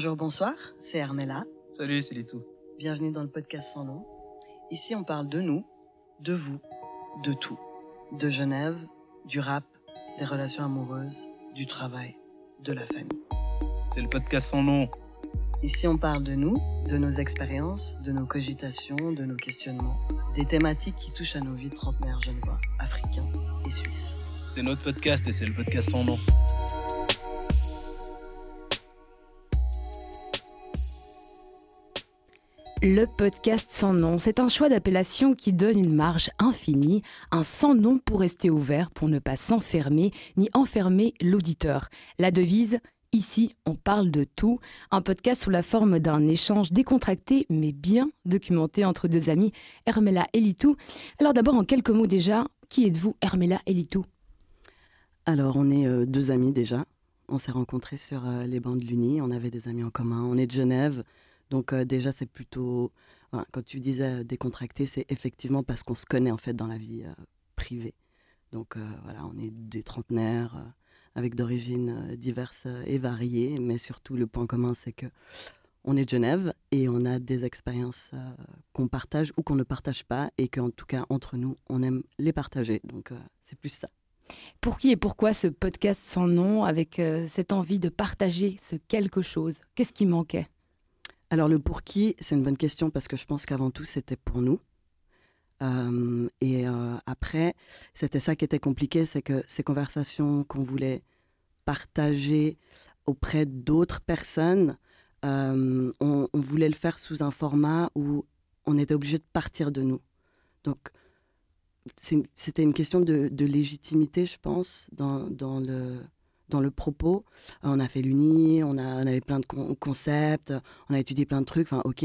Bonjour, bonsoir, c'est Hermela. Salut, c'est Litou. Bienvenue dans le podcast sans nom. Ici, on parle de nous, de vous, de tout. De Genève, du rap, des relations amoureuses, du travail, de la famille. C'est le podcast sans nom. Ici, on parle de nous, de nos expériences, de nos cogitations, de nos questionnements, des thématiques qui touchent à nos vies trentenaires genevois, africains et suisses. C'est notre podcast et c'est le podcast sans nom. Le podcast sans nom, c'est un choix d'appellation qui donne une marge infinie, un sans nom pour rester ouvert, pour ne pas s'enfermer ni enfermer l'auditeur. La devise Ici, on parle de tout, un podcast sous la forme d'un échange décontracté mais bien documenté entre deux amis, Hermela et Litou. Alors d'abord, en quelques mots déjà, qui êtes-vous, Hermela et Litou Alors, on est euh, deux amis déjà. On s'est rencontrés sur euh, les bancs de l'Uni, on avait des amis en commun. On est de Genève, donc euh, déjà, c'est plutôt... quand tu disais décontracté, c'est effectivement parce qu'on se connaît en fait dans la vie privée. Donc voilà, on est des trentenaires avec d'origines diverses et variées, mais surtout le point commun, c'est que on est de Genève et on a des expériences qu'on partage ou qu'on ne partage pas et qu'en tout cas entre nous, on aime les partager. Donc c'est plus ça. Pour qui et pourquoi ce podcast sans nom avec cette envie de partager ce quelque chose? Qu'est-ce qui manquait? Alors le pour qui, c'est une bonne question parce que je pense qu'avant tout c'était pour nous. Euh, et euh, après, c'était ça qui était compliqué, c'est que ces conversations qu'on voulait partager auprès d'autres personnes, euh, on, voulait le faire sous un format où on était obligé de partir de nous. Donc c'était une question de, de, légitimité, je pense, dans, dans le dans le propos. On a fait l'Uni, on, avait plein de concepts, on a étudié plein de trucs, enfin ok.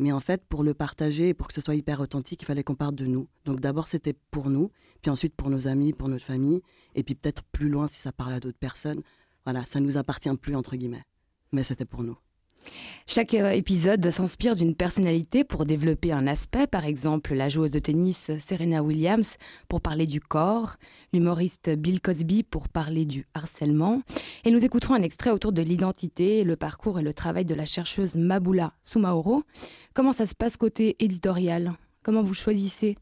Mais en fait, pour le partager et pour que ce soit hyper authentique, il fallait qu'on parte de nous. Donc d'abord, c'était pour nous, puis ensuite pour nos amis, pour notre famille, et puis peut-être plus loin si ça parle à d'autres personnes. Voilà, ça nous appartient plus, entre guillemets. Mais c'était pour nous. Chaque euh, épisode s'inspire d'une personnalité pour développer un aspect, par exemple la joueuse de tennis Serena Williams pour parler du corps, l'humoriste Bill Cosby pour parler du harcèlement. Et nous écouterons un extrait autour de l'identité, le parcours et le travail de la chercheuse Mabula Soumaoro. Comment ça se passe côté éditorial? Comment vous choisissez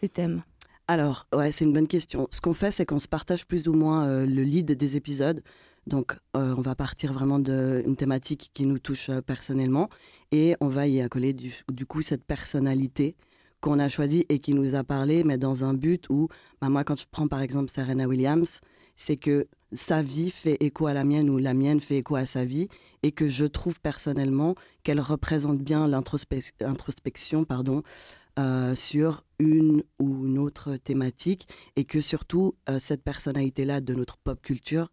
ces thèmes? Alors, ouais, c'est une bonne question. Ce qu'on fait, c'est qu'on se partage plus ou moins euh, le lead des épisodes. Donc, euh, on va partir vraiment d'une thématique qui nous touche euh, personnellement et on va y accoler du, coup cette personnalité qu'on a choisie et qui nous a parlé, mais dans un but où, bah, moi, quand je prends par exemple Serena Williams, c'est que sa vie fait écho à la mienne ou la mienne fait écho à sa vie et que je trouve personnellement qu'elle représente bien l'introspection pardon, euh, sur une ou une autre thématique et que surtout cette personnalité-là de notre pop culture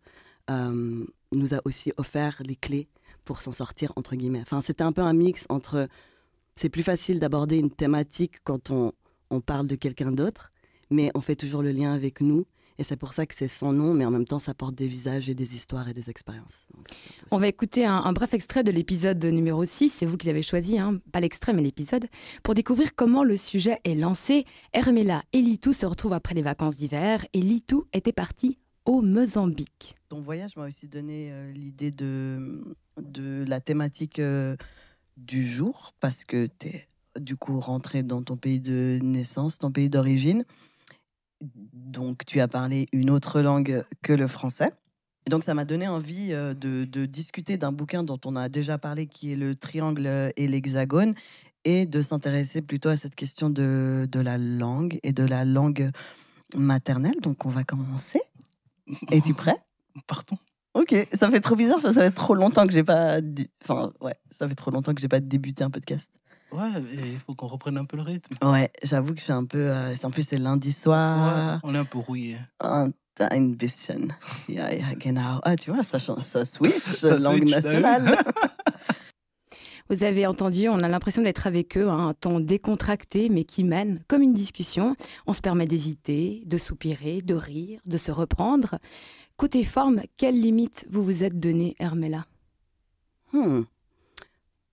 euh, nous a aussi offert les clés pour s'en sortir, entre guillemets. Enfin, c'était un peu un mix entre... C'est plus facile d'aborder une thématique quand on, on parle de quelqu'un d'autre, mais on fait toujours le lien avec nous. Et c'est pour ça que c'est sans nom, mais en même temps, ça porte des visages et des histoires et des expériences. on va écouter un, bref extrait de l'épisode numéro 6, c'est vous qui l'avez choisi, hein, pas l'extrait, mais l'épisode, pour découvrir comment le sujet est lancé. Hermela et Litou se retrouvent après les vacances d'hiver, et Litou était parti au Mozambique. Ton voyage m'a aussi donné euh, l'idée de, la thématique euh, du jour, parce que tu es du coup rentré dans ton pays de naissance, ton pays d'origine. Donc tu as parlé une autre langue que le français. Donc ça m'a donné envie euh, de, discuter d'un bouquin dont on a déjà parlé, qui est le triangle et l'hexagone, et de s'intéresser plutôt à cette question de la langue et de la langue maternelle. Donc on va commencer. Es-tu prêt? Partons. Ok, ça fait trop bizarre, ça fait trop longtemps que j'ai pas, enfin ouais, ça fait trop longtemps que j'ai pas débuté un podcast. Ouais, il faut qu'on reprenne un peu le rythme. Ouais, j'avoue que je suis un peu, euh, en plus c'est lundi soir. Ouais, on est un peu rouillé. Un bisschen. Ja, ja, genau. Ah, tu vois, ça, ça switch, langue nationale. Vous avez entendu, on a l'impression d'être avec eux, hein, un ton décontracté mais qui mène comme une discussion. On se permet d'hésiter, de soupirer, de rire, de se reprendre. Côté forme, quelle limite vous vous êtes donné, Hermela hmm.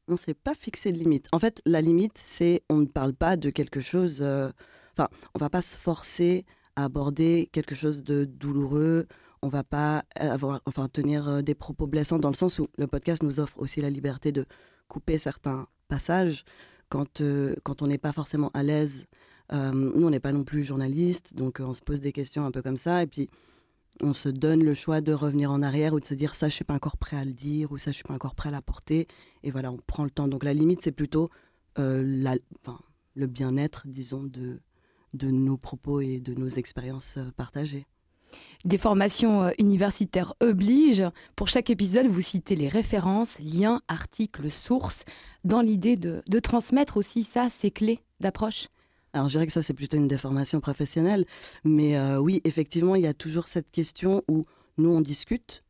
On ne s'est pas fixé de limite. En fait, la limite, c'est on ne parle pas de quelque chose. Euh, enfin, on va pas se forcer à aborder quelque chose de douloureux. on va pas avoir, enfin, tenir euh, des propos blessants dans le sens où le podcast nous offre aussi la liberté de couper certains passages quand, euh, quand on n'est pas forcément à l'aise. Euh, nous, on n'est pas non plus journaliste, donc on se pose des questions un peu comme ça, et puis on se donne le choix de revenir en arrière ou de se dire ça, je suis pas encore prêt à le dire, ou ça, je suis pas encore prêt à la porter, et voilà, on prend le temps. Donc la limite, c'est plutôt le bien-être, disons, de, de nos propos et de nos expériences partagées. Des formations euh, universitaires obligent. Pour chaque épisode, vous citez les références, liens, articles, sources, dans l'idée de, transmettre aussi ça, ces clés d'approche. Alors je dirais que ça, c'est plutôt une déformation professionnelle. Mais euh, oui, effectivement, il y a toujours cette question où nous, on discute,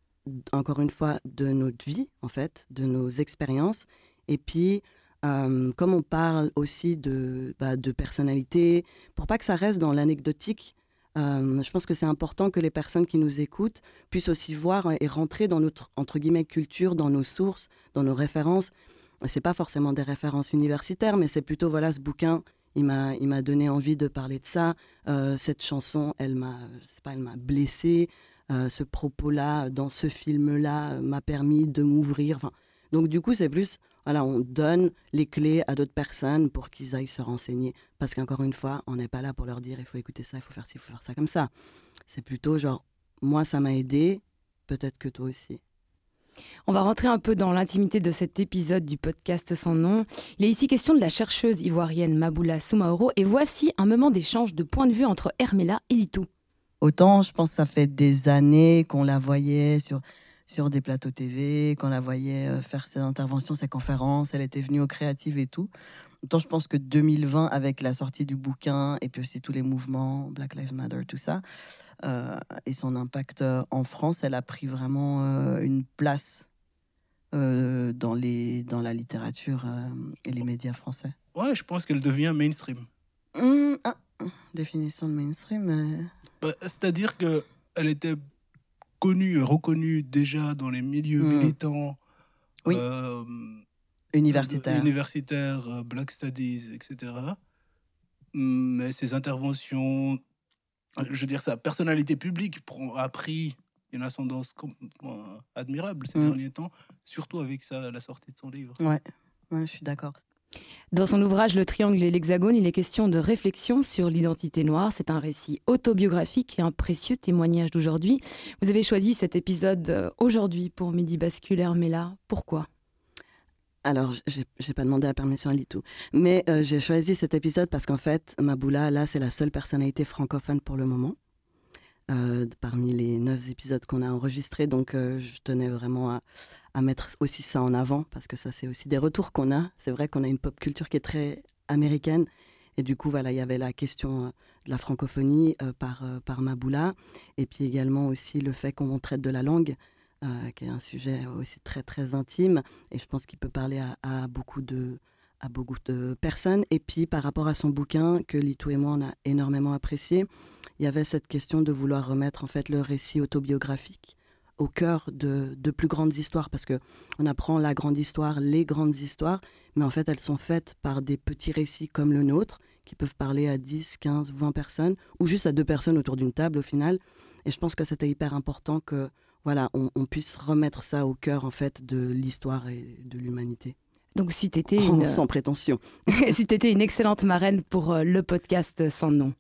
encore une fois, de notre vie, en fait, de nos expériences. Et puis, euh, comme on parle aussi de, bah, de personnalité, pour pas que ça reste dans l'anecdotique, euh, je pense que c'est important que les personnes qui nous écoutent puissent aussi voir et rentrer dans notre entre guillemets culture, dans nos sources, dans nos références. C'est pas forcément des références universitaires, mais c'est plutôt voilà ce bouquin. Il m'a il m'a donné envie de parler de ça. Euh, cette chanson, elle m'a pas elle m'a blessé. Euh, ce propos-là dans ce film-là m'a permis de m'ouvrir. Enfin, donc du coup c'est plus voilà, on donne les clés à d'autres personnes pour qu'ils aillent se renseigner. Parce qu'encore une fois, on n'est pas là pour leur dire il faut écouter ça, il faut faire ci, il faut faire ça comme ça. C'est plutôt genre, moi, ça m'a aidé, peut-être que toi aussi. On va rentrer un peu dans l'intimité de cet épisode du podcast sans nom. Il est ici question de la chercheuse ivoirienne Maboula Soumaoro et voici un moment d'échange de points de vue entre Hermela et Litou. Autant, je pense que ça fait des années qu'on la voyait sur sur des plateaux TV, qu'on la voyait euh, faire ses interventions, ses conférences, elle était venue aux créatives et tout. Autant je pense que 2020, avec la sortie du bouquin et puis aussi tous les mouvements, Black Lives Matter, tout ça, euh, et son impact euh, en France, elle a pris vraiment une place dans, les, dans la littérature et les médias français. Ouais, je pense qu'elle devient mainstream. Mmh, ah, définition de mainstream. Bah, c'est-à-dire que elle était connu, reconnu déjà dans les milieux hmm. militants. Oui. Euh, universitaires. Universitaires, euh, Black Studies, etc. Mais ses interventions, je veux dire, sa personnalité publique a pris une ascendance admirable ces hmm. derniers temps, surtout avec sa, la sortie de son livre. Ouais, ouais je suis d'accord. Dans son ouvrage Le triangle et l'hexagone, il est question de réflexion sur l'identité noire. C'est un récit autobiographique et un précieux témoignage d'aujourd'hui. Vous avez choisi cet épisode euh, aujourd'hui pour Midi Basculaire, mais pourquoi? Alors, j'ai pas demandé la permission à Litou, mais euh, j'ai choisi cet épisode parce qu'en fait, Maboula, là, c'est la seule personnalité francophone pour le moment. Euh, parmi les neuf épisodes qu'on a enregistrés. Donc, je tenais vraiment à, à mettre aussi ça en avant, parce que ça, c'est aussi des retours qu'on a. C'est vrai qu'on a une pop culture qui est très américaine. Et du coup, voilà, il y avait la question euh, de la francophonie euh, par, euh, par Maboula, et puis également aussi le fait qu'on traite de la langue, qui est un sujet aussi très, très intime, et je pense qu'il peut parler à, beaucoup de, à beaucoup de personnes. Et puis, par rapport à son bouquin, que Litou et moi, on a énormément apprécié, il y avait cette question de vouloir remettre en fait le récit autobiographique au cœur de, plus grandes histoires, parce que on apprend la grande histoire, les grandes histoires, mais en fait elles sont faites par des petits récits comme le nôtre, qui peuvent parler à 10, 15, 20 personnes, ou juste à deux personnes autour d'une table au final. Et je pense que c'était hyper important que voilà, on, puisse remettre ça au cœur en fait de l'histoire et de l'humanité. Donc si tu étais une... sans prétention. si tu étais une excellente marraine pour euh, le podcast sans nom.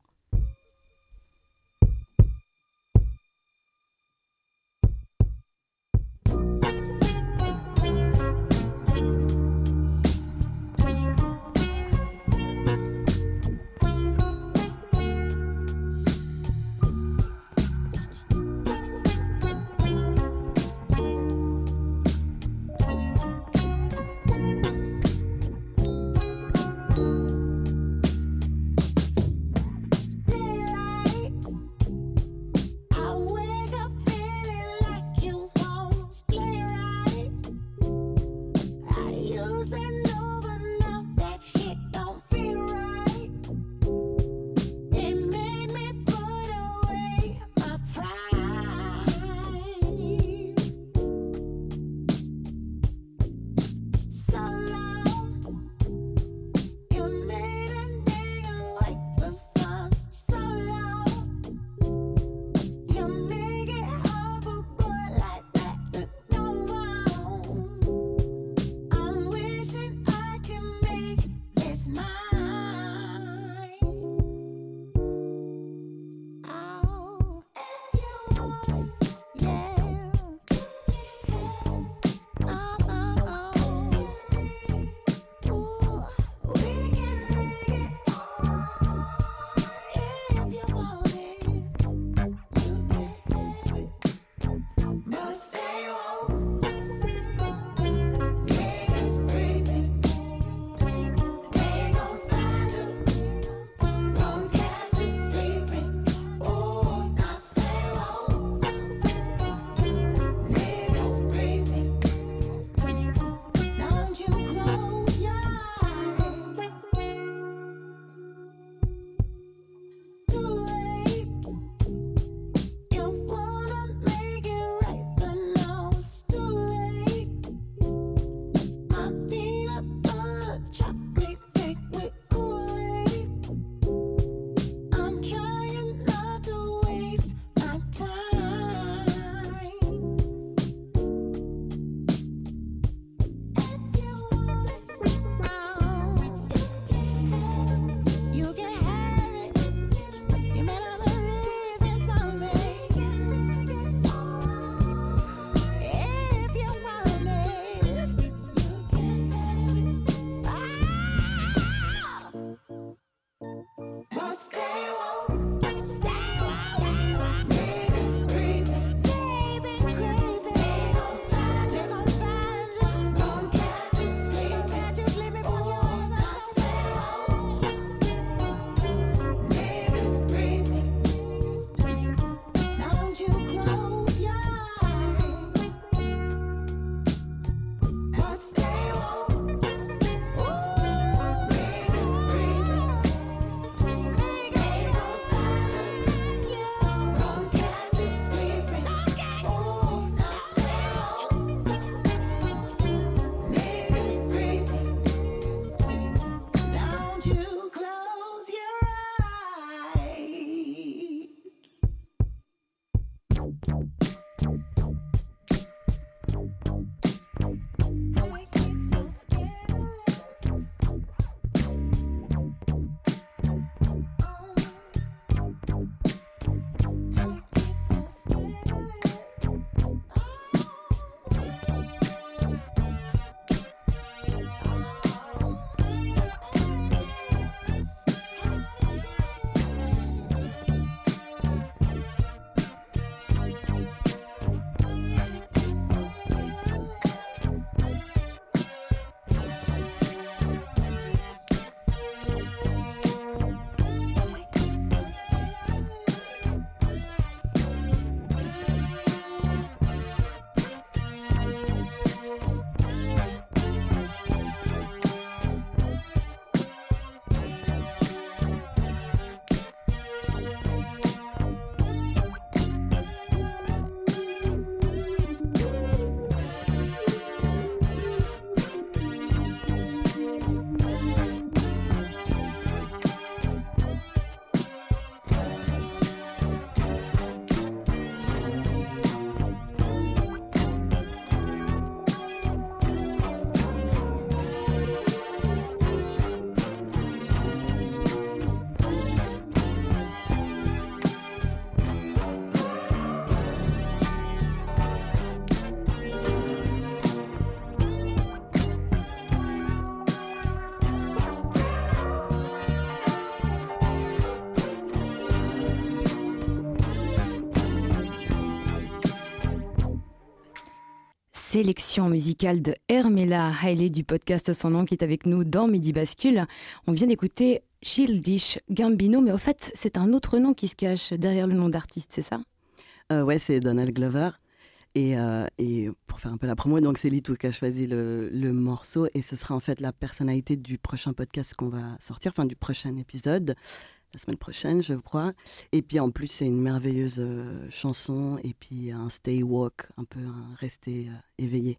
Sélection musicale de Hermela Hailey du podcast Son nom qui est avec nous dans Midi Bascule. On vient d'écouter Childish Gambino, mais au fait, c'est un autre nom qui se cache derrière le nom d'artiste, c'est ça? Euh, Ouais, c'est Donald Glover. Et, euh, et, pour faire un peu la promo, donc c'est Litou qui a choisi le, morceau et ce sera en fait la personnalité du prochain podcast qu'on va sortir, enfin du prochain épisode la semaine prochaine, je crois. Et puis en plus, c'est une merveilleuse euh, chanson et puis un stay walk, un peu un rester euh, éveillé.